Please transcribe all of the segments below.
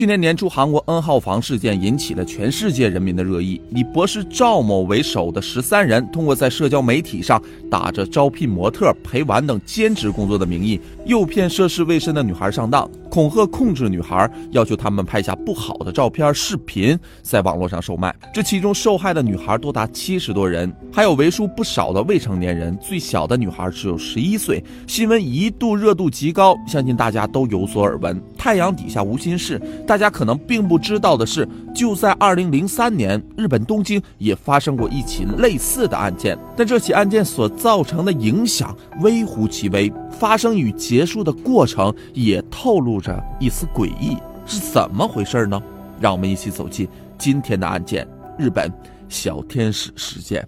去年年初，韩国 N 号房事件引起了全世界人民的热议。以博士赵某为首的十三人，通过在社交媒体上打着招聘模特、陪玩等兼职工作的名义，诱骗涉世未深的女孩上当，恐吓控制女孩，要求他们拍下不好的照片、视频，在网络上售卖。这其中受害的女孩多达七十多人，还有为数不少的未成年人，最小的女孩只有十一岁。新闻一度热度极高，相信大家都有所耳闻。太阳底下无新事。大家可能并不知道的是，就在二零零三年，日本东京也发生过一起类似的案件，但这起案件所造成的影响微乎其微，发生与结束的过程也透露着一丝诡异，是怎么回事呢？让我们一起走进今天的案件——日本小天使事件。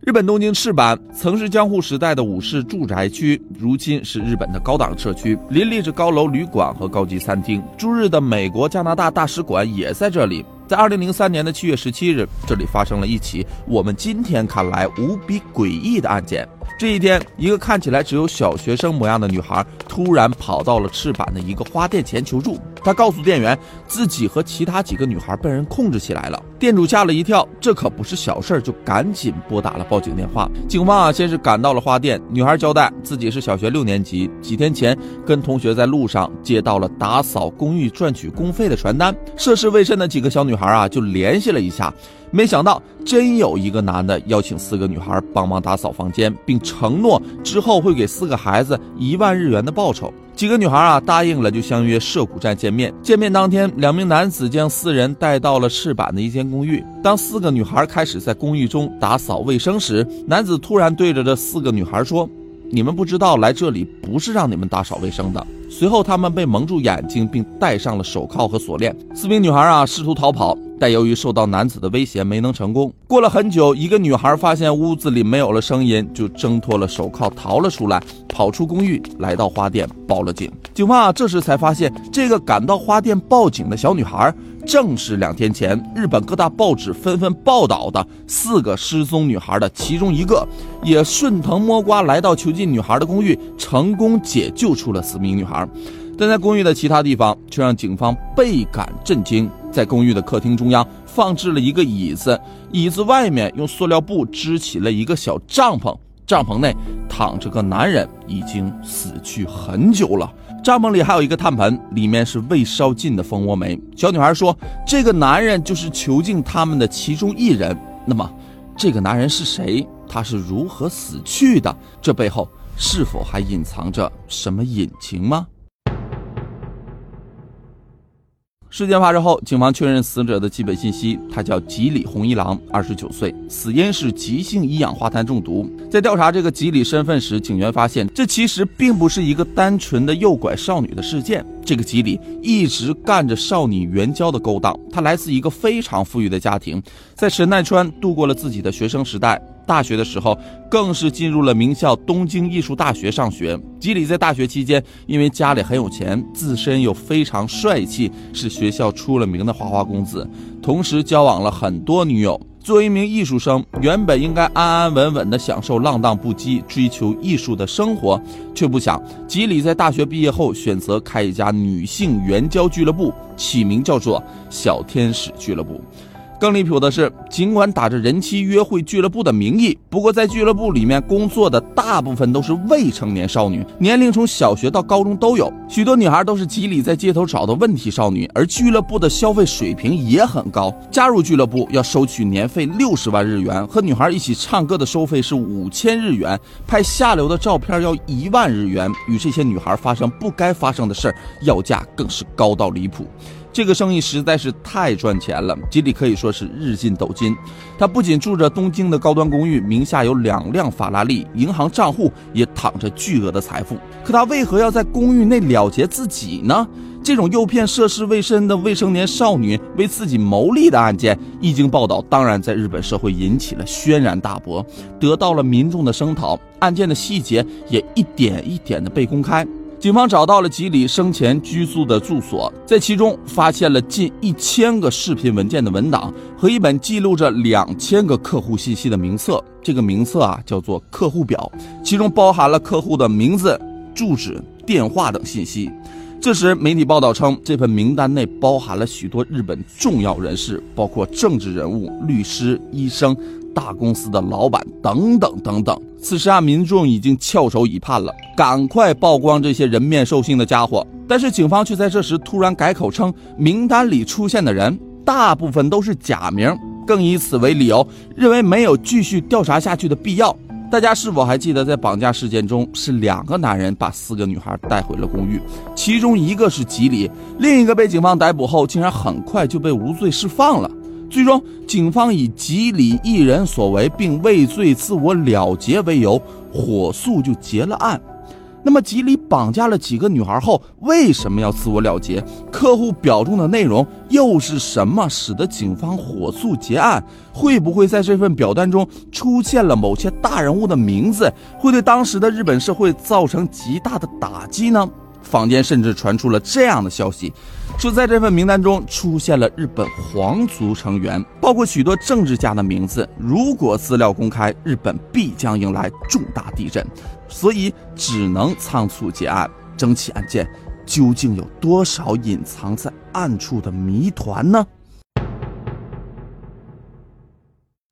日本东京赤坂曾是江户时代的武士住宅区，如今是日本的高档社区，林立着高楼旅馆和高级餐厅。驻日的美国、加拿大大使馆也在这里。在二零零三年的七月十七日，这里发生了一起我们今天看来无比诡异的案件。这一天，一个看起来只有小学生模样的女孩突然跑到了赤坂的一个花店前求助。他告诉店员，自己和其他几个女孩被人控制起来了。店主吓了一跳，这可不是小事儿，就赶紧拨打了报警电话。警方啊，先是赶到了花店。女孩交代自己是小学六年级，几天前跟同学在路上接到了打扫公寓赚取公费的传单。涉世未深的几个小女孩啊，就联系了一下。没想到，真有一个男的邀请四个女孩帮忙打扫房间，并承诺之后会给四个孩子一万日元的报酬。几个女孩啊答应了，就相约涉谷站见面。见面当天，两名男子将四人带到了赤坂的一间公寓。当四个女孩开始在公寓中打扫卫生时，男子突然对着这四个女孩说：“你们不知道来这里不是让你们打扫卫生的。”随后，他们被蒙住眼睛，并戴上了手铐和锁链。四名女孩啊试图逃跑。但由于受到男子的威胁，没能成功。过了很久，一个女孩发现屋子里没有了声音，就挣脱了手铐，逃了出来，跑出公寓，来到花店报了警。警方啊，这时才发现，这个赶到花店报警的小女孩，正是两天前日本各大报纸纷纷报道的四个失踪女孩的其中一个，也顺藤摸瓜来到囚禁女孩的公寓，成功解救出了四名女孩。但在公寓的其他地方，却让警方倍感震惊。在公寓的客厅中央放置了一个椅子，椅子外面用塑料布支起了一个小帐篷，帐篷内躺着个男人，已经死去很久了。帐篷里还有一个炭盆，里面是未烧尽的蜂窝煤。小女孩说：“这个男人就是囚禁他们的其中一人。”那么，这个男人是谁？他是如何死去的？这背后是否还隐藏着什么隐情吗？事件发生后，警方确认死者的基本信息，他叫吉里红一郎，二十九岁，死因是急性一氧化碳中毒。在调查这个吉里身份时，警员发现这其实并不是一个单纯的诱拐少女的事件。这个吉里一直干着少女援交的勾当。他来自一个非常富裕的家庭，在神奈川度过了自己的学生时代。大学的时候，更是进入了名校东京艺术大学上学。吉里在大学期间，因为家里很有钱，自身又非常帅气，是学校出了名的花花公子。同时交往了很多女友。作为一名艺术生，原本应该安安稳稳地享受浪荡不羁、追求艺术的生活，却不想吉里在大学毕业后选择开一家女性援交俱乐部，起名叫做“小天使俱乐部”。更离谱的是，尽管打着人妻约会俱乐部的名义，不过在俱乐部里面工作的大部分都是未成年少女，年龄从小学到高中都有。许多女孩都是吉里在街头找的问题少女，而俱乐部的消费水平也很高。加入俱乐部要收取年费六十万日元，和女孩一起唱歌的收费是五千日元，拍下流的照片要一万日元，与这些女孩发生不该发生的事儿，要价更是高到离谱。这个生意实在是太赚钱了，吉里可以说是日进斗金。他不仅住着东京的高端公寓，名下有两辆法拉利，银行账户也躺着巨额的财富。可他为何要在公寓内了结自己呢？这种诱骗涉世未深的未成年少女为自己谋利的案件，一经报道，当然在日本社会引起了轩然大波，得到了民众的声讨。案件的细节也一点一点的被公开。警方找到了吉里生前居住的住所，在其中发现了近一千个视频文件的文档和一本记录着两千个客户信息的名册。这个名册啊，叫做客户表，其中包含了客户的名字、住址、电话等信息。这时，媒体报道称，这份名单内包含了许多日本重要人士，包括政治人物、律师、医生、大公司的老板等等等等。此时啊，民众已经翘首以盼了，赶快曝光这些人面兽心的家伙。但是，警方却在这时突然改口称，名单里出现的人大部分都是假名，更以此为理由，认为没有继续调查下去的必要。大家是否还记得，在绑架事件中，是两个男人把四个女孩带回了公寓，其中一个是吉里，另一个被警方逮捕后，竟然很快就被无罪释放了。最终，警方以吉里一人所为，并畏罪自我了结为由，火速就结了案。那么吉里绑架了几个女孩后，为什么要自我了结？客户表中的内容又是什么，使得警方火速结案？会不会在这份表单中出现了某些大人物的名字，会对当时的日本社会造成极大的打击呢？坊间甚至传出了这样的消息，说在这份名单中出现了日本皇族成员，包括许多政治家的名字。如果资料公开，日本必将迎来重大地震，所以只能仓促结案。整起案件究竟有多少隐藏在暗处的谜团呢？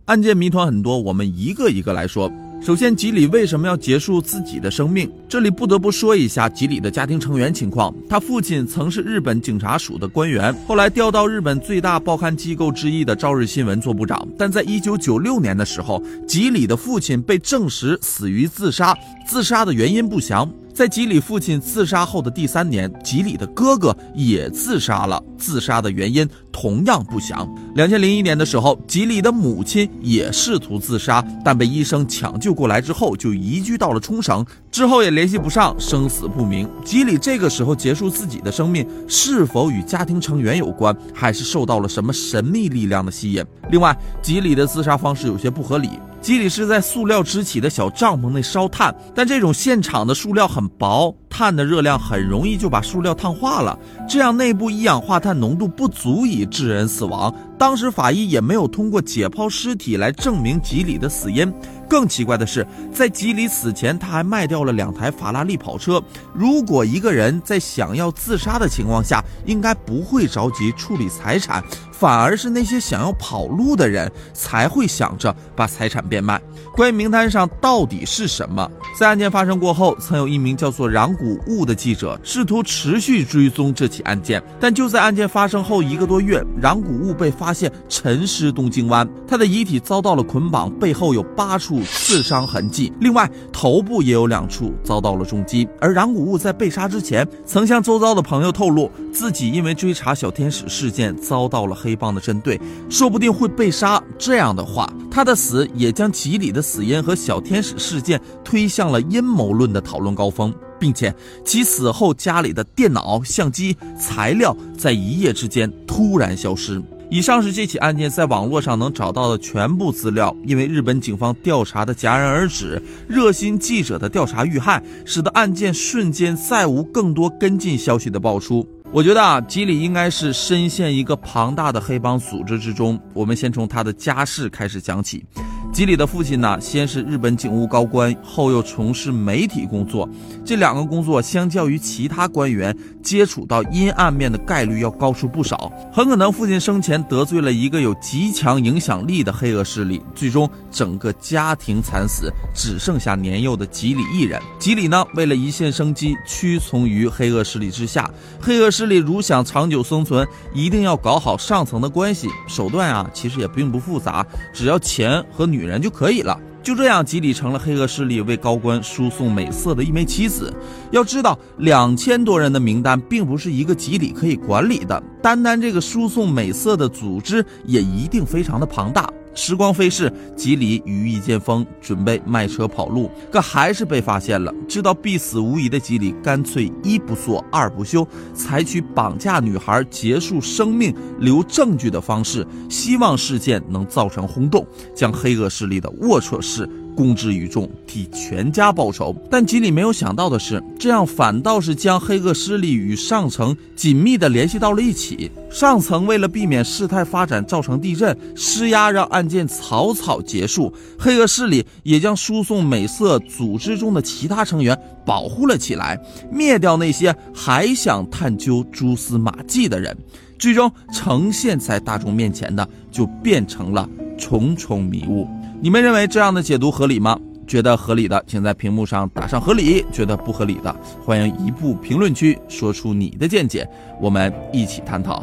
案件谜团很多，我们一个一个来说。首先，吉里为什么要结束自己的生命？这里不得不说一下吉里的家庭成员情况。他父亲曾是日本警察署的官员，后来调到日本最大报刊机构之一的《朝日新闻》做部长。但在一九九六年的时候，吉里的父亲被证实死于自杀，自杀的原因不详。在吉里父亲自杀后的第三年，吉里的哥哥也自杀了，自杀的原因同样不详。两千零一年的时候，吉里的母亲也试图自杀，但被医生抢救过来之后就移居到了冲绳，之后也联系不上，生死不明。吉里这个时候结束自己的生命，是否与家庭成员有关，还是受到了什么神秘力量的吸引？另外，吉里的自杀方式有些不合理。吉里是在塑料支起的小帐篷内烧炭，但这种现场的塑料很薄，碳的热量很容易就把塑料烫化了，这样内部一氧化碳浓度不足以致人死亡。当时法医也没有通过解剖尸体来证明吉里的死因。更奇怪的是，在吉里死前，他还卖掉了两台法拉利跑车。如果一个人在想要自杀的情况下，应该不会着急处理财产。反而是那些想要跑路的人才会想着把财产变卖。关于名单上到底是什么，在案件发生过后，曾有一名叫做壤谷物的记者试图持续追踪这起案件，但就在案件发生后一个多月，壤谷物被发现沉尸东京湾，他的遗体遭到了捆绑，背后有八处刺伤痕迹，另外头部也有两处遭到了重击。而壤谷物在被杀之前，曾向周遭的朋友透露，自己因为追查小天使事件遭到了。黑帮的针对，说不定会被杀。这样的话，他的死也将吉里的死因和小天使事件推向了阴谋论的讨论高峰，并且其死后家里的电脑、相机、材料在一夜之间突然消失。以上是这起案件在网络上能找到的全部资料。因为日本警方调查的戛然而止，热心记者的调查遇害，使得案件瞬间再无更多跟进消息的爆出。我觉得啊，吉里应该是深陷一个庞大的黑帮组织之中。我们先从他的家世开始讲起。吉里的父亲呢，先是日本警务高官，后又从事媒体工作。这两个工作相较于其他官员接触到阴暗面的概率要高出不少。很可能父亲生前得罪了一个有极强影响力的黑恶势力，最终整个家庭惨死，只剩下年幼的吉里一人。吉里呢，为了一线生机，屈从于黑恶势力之下。黑恶势力如想长久生存，一定要搞好上层的关系。手段啊，其实也并不复杂，只要钱和女。女人就可以了。就这样，吉里成了黑恶势力为高官输送美色的一枚棋子。要知道，两千多人的名单并不是一个吉里可以管理的，单单这个输送美色的组织也一定非常的庞大。时光飞逝，吉里羽翼渐丰，准备卖车跑路，可还是被发现了。知道必死无疑的吉里，干脆一不做二不休，采取绑架女孩、结束生命、留证据的方式，希望事件能造成轰动，将黑恶势力的龌龊事公之于众，替全家报仇。但吉里没有想到的是，这样反倒是将黑恶势力与上层紧密地联系到了一起。上层为了避免事态发展造成地震，施压让案件草草结束；黑恶势力也将输送美色组织中的其他成员保护了起来，灭掉那些还想探究蛛丝马迹的人。最终呈现在大众面前的，就变成了重重迷雾。你们认为这样的解读合理吗？觉得合理的，请在屏幕上打上合理；觉得不合理的，欢迎移步评论区说出你的见解，我们一起探讨。